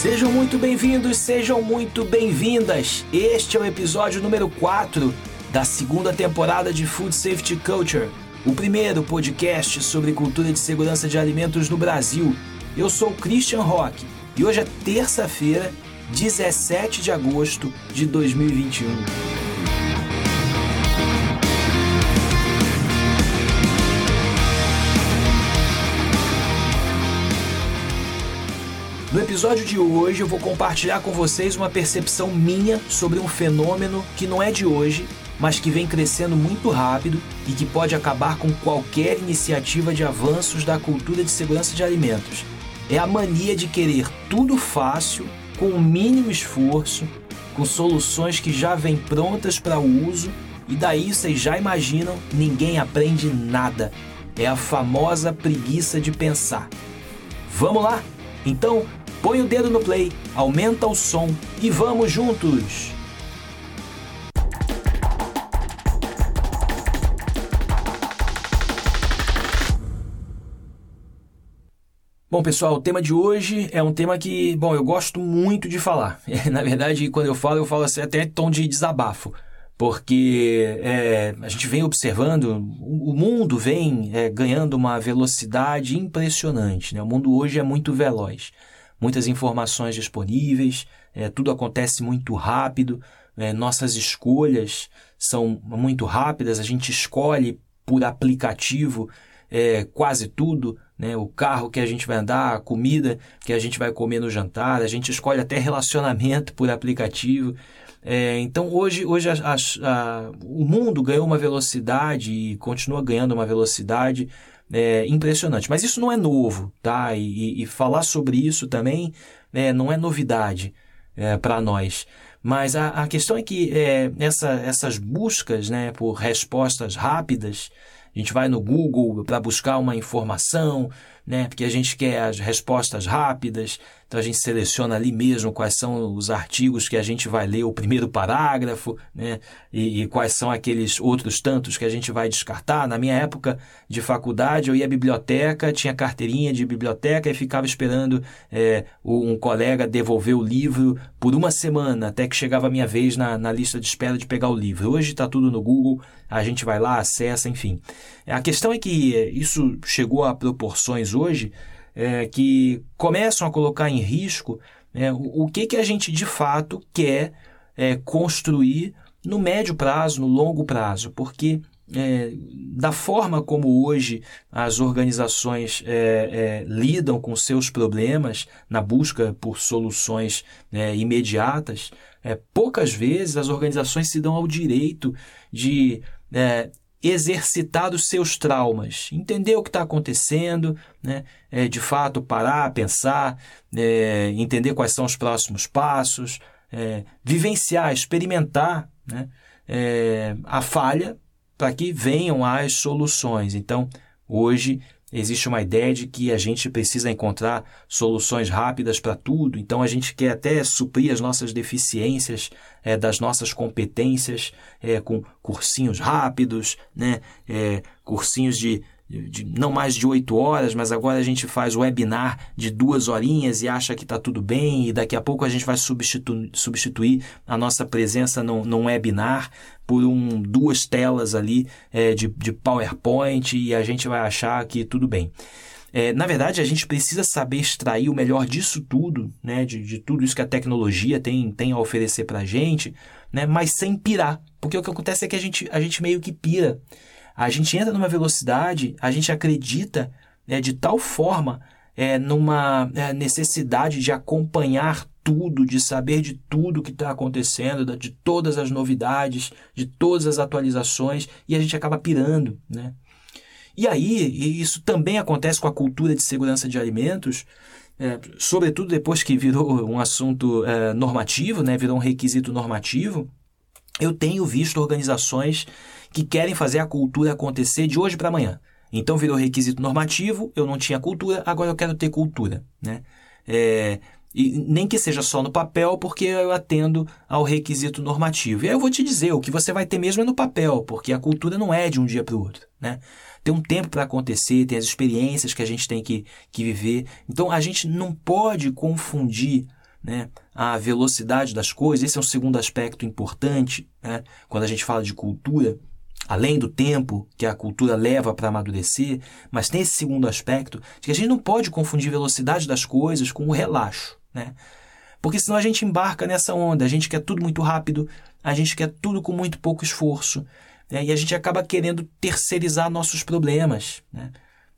Sejam muito bem-vindos, sejam muito bem-vindas. Este é o episódio número 4 da segunda temporada de Food Safety Culture, o primeiro podcast sobre cultura de segurança de alimentos no Brasil. Eu sou Christian Rock e hoje é terça-feira, 17 de agosto de 2021. Episódio de hoje eu vou compartilhar com vocês uma percepção minha sobre um fenômeno que não é de hoje, mas que vem crescendo muito rápido e que pode acabar com qualquer iniciativa de avanços da cultura de segurança de alimentos. É a mania de querer tudo fácil, com o mínimo esforço, com soluções que já vêm prontas para o uso e daí vocês já imaginam, ninguém aprende nada. É a famosa preguiça de pensar. Vamos lá? Então, põe o dedo no play, aumenta o som e vamos juntos! Bom, pessoal, o tema de hoje é um tema que, bom, eu gosto muito de falar. Na verdade, quando eu falo, eu falo assim, até tom de desabafo porque é, a gente vem observando, o mundo vem é, ganhando uma velocidade impressionante. Né? O mundo hoje é muito veloz, muitas informações disponíveis, é, tudo acontece muito rápido, é, nossas escolhas são muito rápidas, a gente escolhe por aplicativo é, quase tudo, né? o carro que a gente vai andar, a comida que a gente vai comer no jantar, a gente escolhe até relacionamento por aplicativo. É, então hoje, hoje a, a, a, o mundo ganhou uma velocidade e continua ganhando uma velocidade é, impressionante. Mas isso não é novo, tá? E, e falar sobre isso também é, não é novidade é, para nós. Mas a, a, questão é que é, essa, essas buscas né, por respostas rápidas, a gente vai no Google para buscar uma informação, né? Porque a gente quer as respostas rápidas, então a gente seleciona ali mesmo quais são os artigos que a gente vai ler o primeiro parágrafo, né? E, e, quais são aqueles outros tantos que a gente vai descartar. Na minha época de faculdade, eu ia à biblioteca, tinha carteirinha de biblioteca e ficava esperando é, um colega devolver o livro por uma semana, até que chegava a minha vez na, na lista de espera de pegar o livro. Hoje está tudo no Google, a gente vai lá, acessa, enfim. A questão é que isso chegou a proporções hoje é, que começam a colocar em risco é, o, o, que, que a gente de fato quer é, construir no médio prazo, no longo prazo, porque é, da forma como hoje as organizações é, é, lidam com seus problemas na busca por soluções é, imediatas, é, poucas vezes as organizações se dão ao direito de é, exercitar os seus traumas, entender o que está acontecendo, né? É, de fato parar, pensar, é, entender quais são os próximos passos, é, vivenciar, experimentar né? É, a falha para que venham as soluções. Então, hoje Existe uma ideia de que a gente precisa encontrar soluções rápidas para tudo, então a gente quer até suprir as nossas deficiências é, das nossas competências é, com cursinhos rápidos, né, é, cursinhos de de não mais de oito horas, mas agora a gente faz webinar de duas horinhas e acha que está tudo bem, e daqui a pouco a gente vai substitu substituir a nossa presença num, num webinar por um, duas telas ali é, de, de PowerPoint e a gente vai achar que tudo bem. É, na verdade, a gente precisa saber extrair o melhor disso tudo, né, de, de tudo isso que a tecnologia tem, tem a oferecer para a gente, né, mas sem pirar. Porque o que acontece é que a gente, a gente meio que pira. A gente entra numa velocidade, a gente acredita né, de tal forma é, numa é, necessidade de acompanhar tudo, de saber de tudo que está acontecendo, de todas as novidades, de todas as atualizações, e a gente acaba pirando. Né? E aí, e isso também acontece com a cultura de segurança de alimentos, é, sobretudo depois que virou um assunto é, normativo, né, virou um requisito normativo, eu tenho visto organizações que querem fazer a cultura acontecer de hoje para amanhã. Então virou requisito normativo, eu não tinha cultura, agora eu quero ter cultura. Né? É, e nem que seja só no papel, porque eu atendo ao requisito normativo. E aí eu vou te dizer, o que você vai ter mesmo é no papel, porque a cultura não é de um dia para o outro. Né? Tem um tempo para acontecer, tem as experiências que a gente tem que, que viver. Então a gente não pode confundir né, a velocidade das coisas. Esse é um segundo aspecto importante né, quando a gente fala de cultura, além do tempo que a cultura leva para amadurecer, mas tem esse segundo aspecto de que a gente não pode confundir velocidade das coisas com o relaxo. Né? Porque senão a gente embarca nessa onda, a gente quer tudo muito rápido, a gente quer tudo com muito pouco esforço, né? e a gente acaba querendo terceirizar nossos problemas. Né?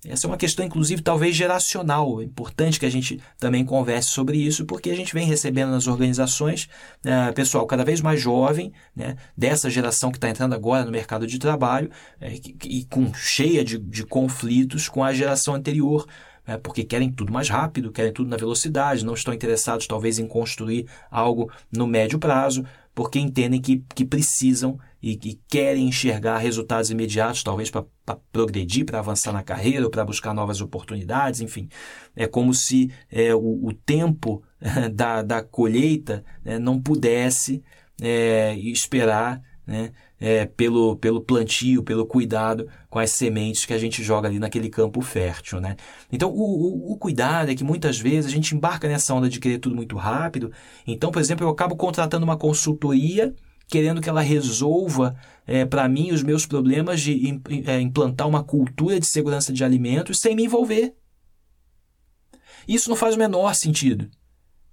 Essa é uma questão, inclusive, talvez geracional. É importante que a gente também converse sobre isso, porque a gente vem recebendo nas organizações né, pessoal cada vez mais jovem, né, dessa geração que está entrando agora no mercado de trabalho, é, e com cheia de, de conflitos com a geração anterior, é, porque querem tudo mais rápido, querem tudo na velocidade, não estão interessados talvez em construir algo no médio prazo, porque entendem que, que precisam e que querem enxergar resultados imediatos, talvez para progredir, para avançar na carreira ou para buscar novas oportunidades, enfim. É como se é, o, o, tempo da, da colheita né, não pudesse é, esperar né, é, pelo, pelo plantio, pelo cuidado com as sementes que a gente joga ali naquele campo fértil. Né? Então, o, o, o, cuidado é que muitas vezes a gente embarca nessa onda de querer tudo muito rápido. Então, por exemplo, eu acabo contratando uma consultoria querendo que ela resolva é, para mim os meus problemas de é, implantar uma cultura de segurança de alimentos sem me envolver. Isso não faz o menor sentido.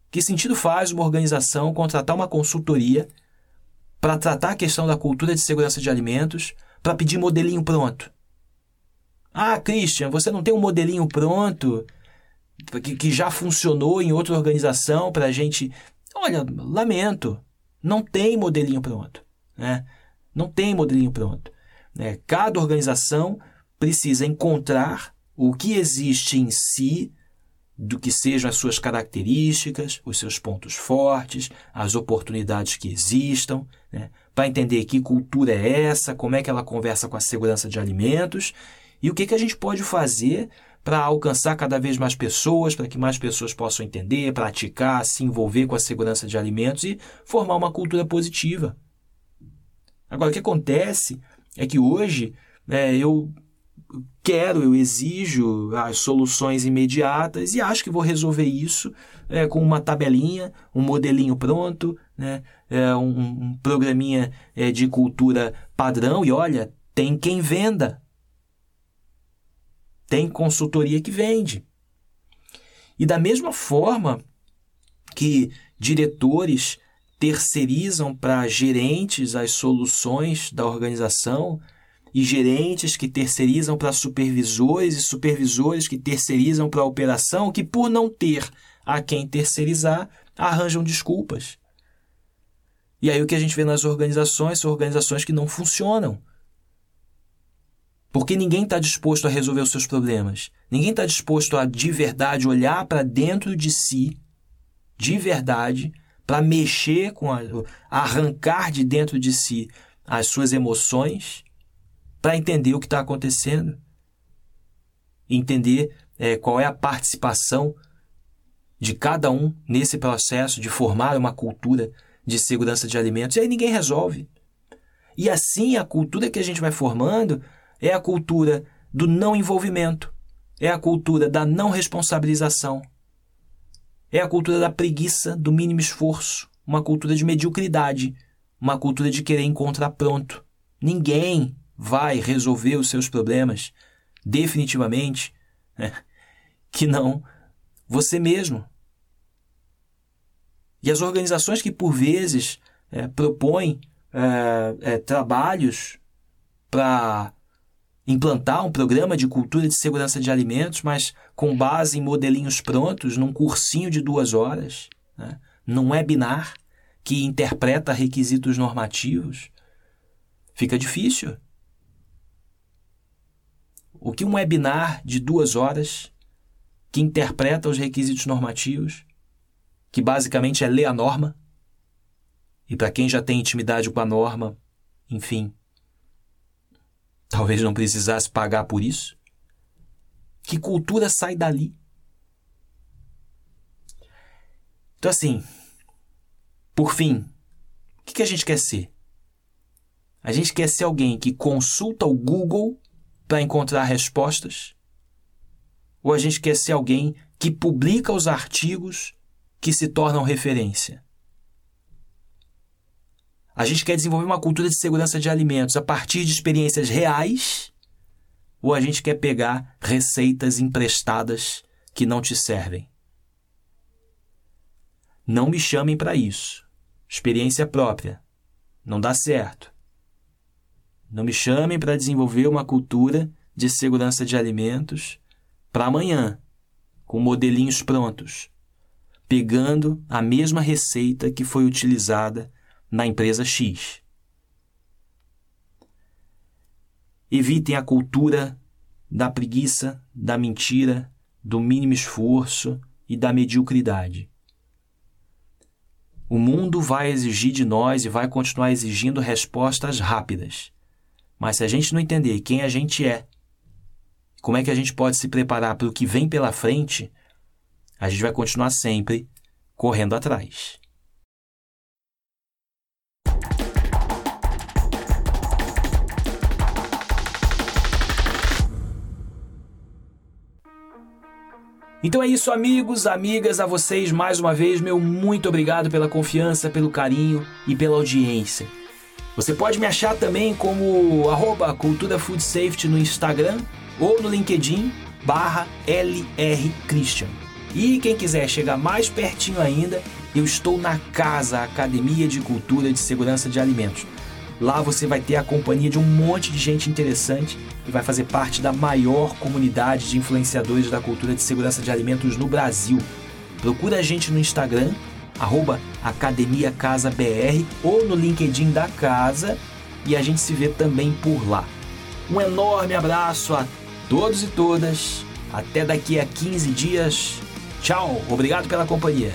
Que sentido faz uma organização contratar uma consultoria para tratar a questão da cultura de segurança de alimentos, para pedir modelinho pronto? Ah, Christian, você não tem um modelinho pronto que, que já funcionou em outra organização para a gente. Olha, lamento. Não tem modelinho pronto. Né? Não tem modelinho pronto. Né? Cada organização precisa encontrar o que existe em si, do que sejam as suas características, os seus pontos fortes, as oportunidades que existam, né? para entender que cultura é essa, como é que ela conversa com a segurança de alimentos e o que, que a gente pode fazer para alcançar cada vez mais pessoas, para que mais pessoas possam entender, praticar, se envolver com a segurança de alimentos e formar uma cultura positiva. Agora, o que acontece é que hoje é, eu quero, eu exijo as soluções imediatas e acho que vou resolver isso é, com uma tabelinha, um modelinho pronto, né, é, um, um programinha é, de cultura padrão. E olha, tem quem venda tem consultoria que vende. E da mesma forma que diretores terceirizam para gerentes as soluções da organização e gerentes que terceirizam para supervisores e supervisores que terceirizam para a operação, que por não ter a quem terceirizar, arranjam desculpas. E aí o que a gente vê nas organizações são organizações que não funcionam. Porque ninguém está disposto a resolver os seus problemas. Ninguém está disposto a, de verdade, olhar para dentro de si, de verdade, para mexer com a, arrancar de dentro de si as suas emoções, para entender o que está acontecendo, entender é, qual é a participação de cada um nesse processo de formar uma cultura de segurança de alimentos. E aí ninguém resolve. E assim a cultura que a gente vai formando é a cultura do não envolvimento, é a cultura da não responsabilização, é a cultura da preguiça, do mínimo esforço, uma cultura de mediocridade, uma cultura de querer encontrar pronto. Ninguém vai resolver os seus problemas definitivamente né, que não você mesmo. E as organizações que por vezes é, propõem é, é, trabalhos para implantar um programa de cultura de segurança de alimentos, mas com base em modelinhos prontos, num cursinho de duas horas, né? num webinar que interpreta requisitos normativos, fica difícil. O que um webinar de duas horas, que interpreta os requisitos normativos, que basicamente é ler a norma, e para quem já tem intimidade com a norma, enfim, Talvez não precisasse pagar por isso. Que cultura sai dali? Então, assim, por fim, o que a gente quer ser? A gente quer ser alguém que consulta o Google para encontrar respostas? Ou a gente quer ser alguém que publica os artigos que se tornam referência? A gente quer desenvolver uma cultura de segurança de alimentos a partir de experiências reais ou a gente quer pegar receitas emprestadas que não te servem? Não me chamem para isso. Experiência própria. Não dá certo. Não me chamem para desenvolver uma cultura de segurança de alimentos para amanhã, com modelinhos prontos, pegando a mesma receita que foi utilizada na empresa X. Evitem a cultura da preguiça, da mentira, do mínimo esforço e da mediocridade. O mundo vai exigir de nós e vai continuar exigindo respostas rápidas. Mas se a gente não entender quem a gente é, como é que a gente pode se preparar para o que vem pela frente, a gente vai continuar sempre correndo atrás. Então é isso, amigos, amigas, a vocês mais uma vez, meu muito obrigado pela confiança, pelo carinho e pela audiência. Você pode me achar também como arroba Cultura Food Safety no Instagram ou no LinkedIn barra LR Christian. E quem quiser chegar mais pertinho ainda, eu estou na Casa Academia de Cultura de Segurança de Alimentos. Lá você vai ter a companhia de um monte de gente interessante e vai fazer parte da maior comunidade de influenciadores da cultura de segurança de alimentos no Brasil. Procura a gente no Instagram, arroba Academia Casa BR ou no LinkedIn da casa e a gente se vê também por lá. Um enorme abraço a todos e todas. Até daqui a 15 dias. Tchau, obrigado pela companhia.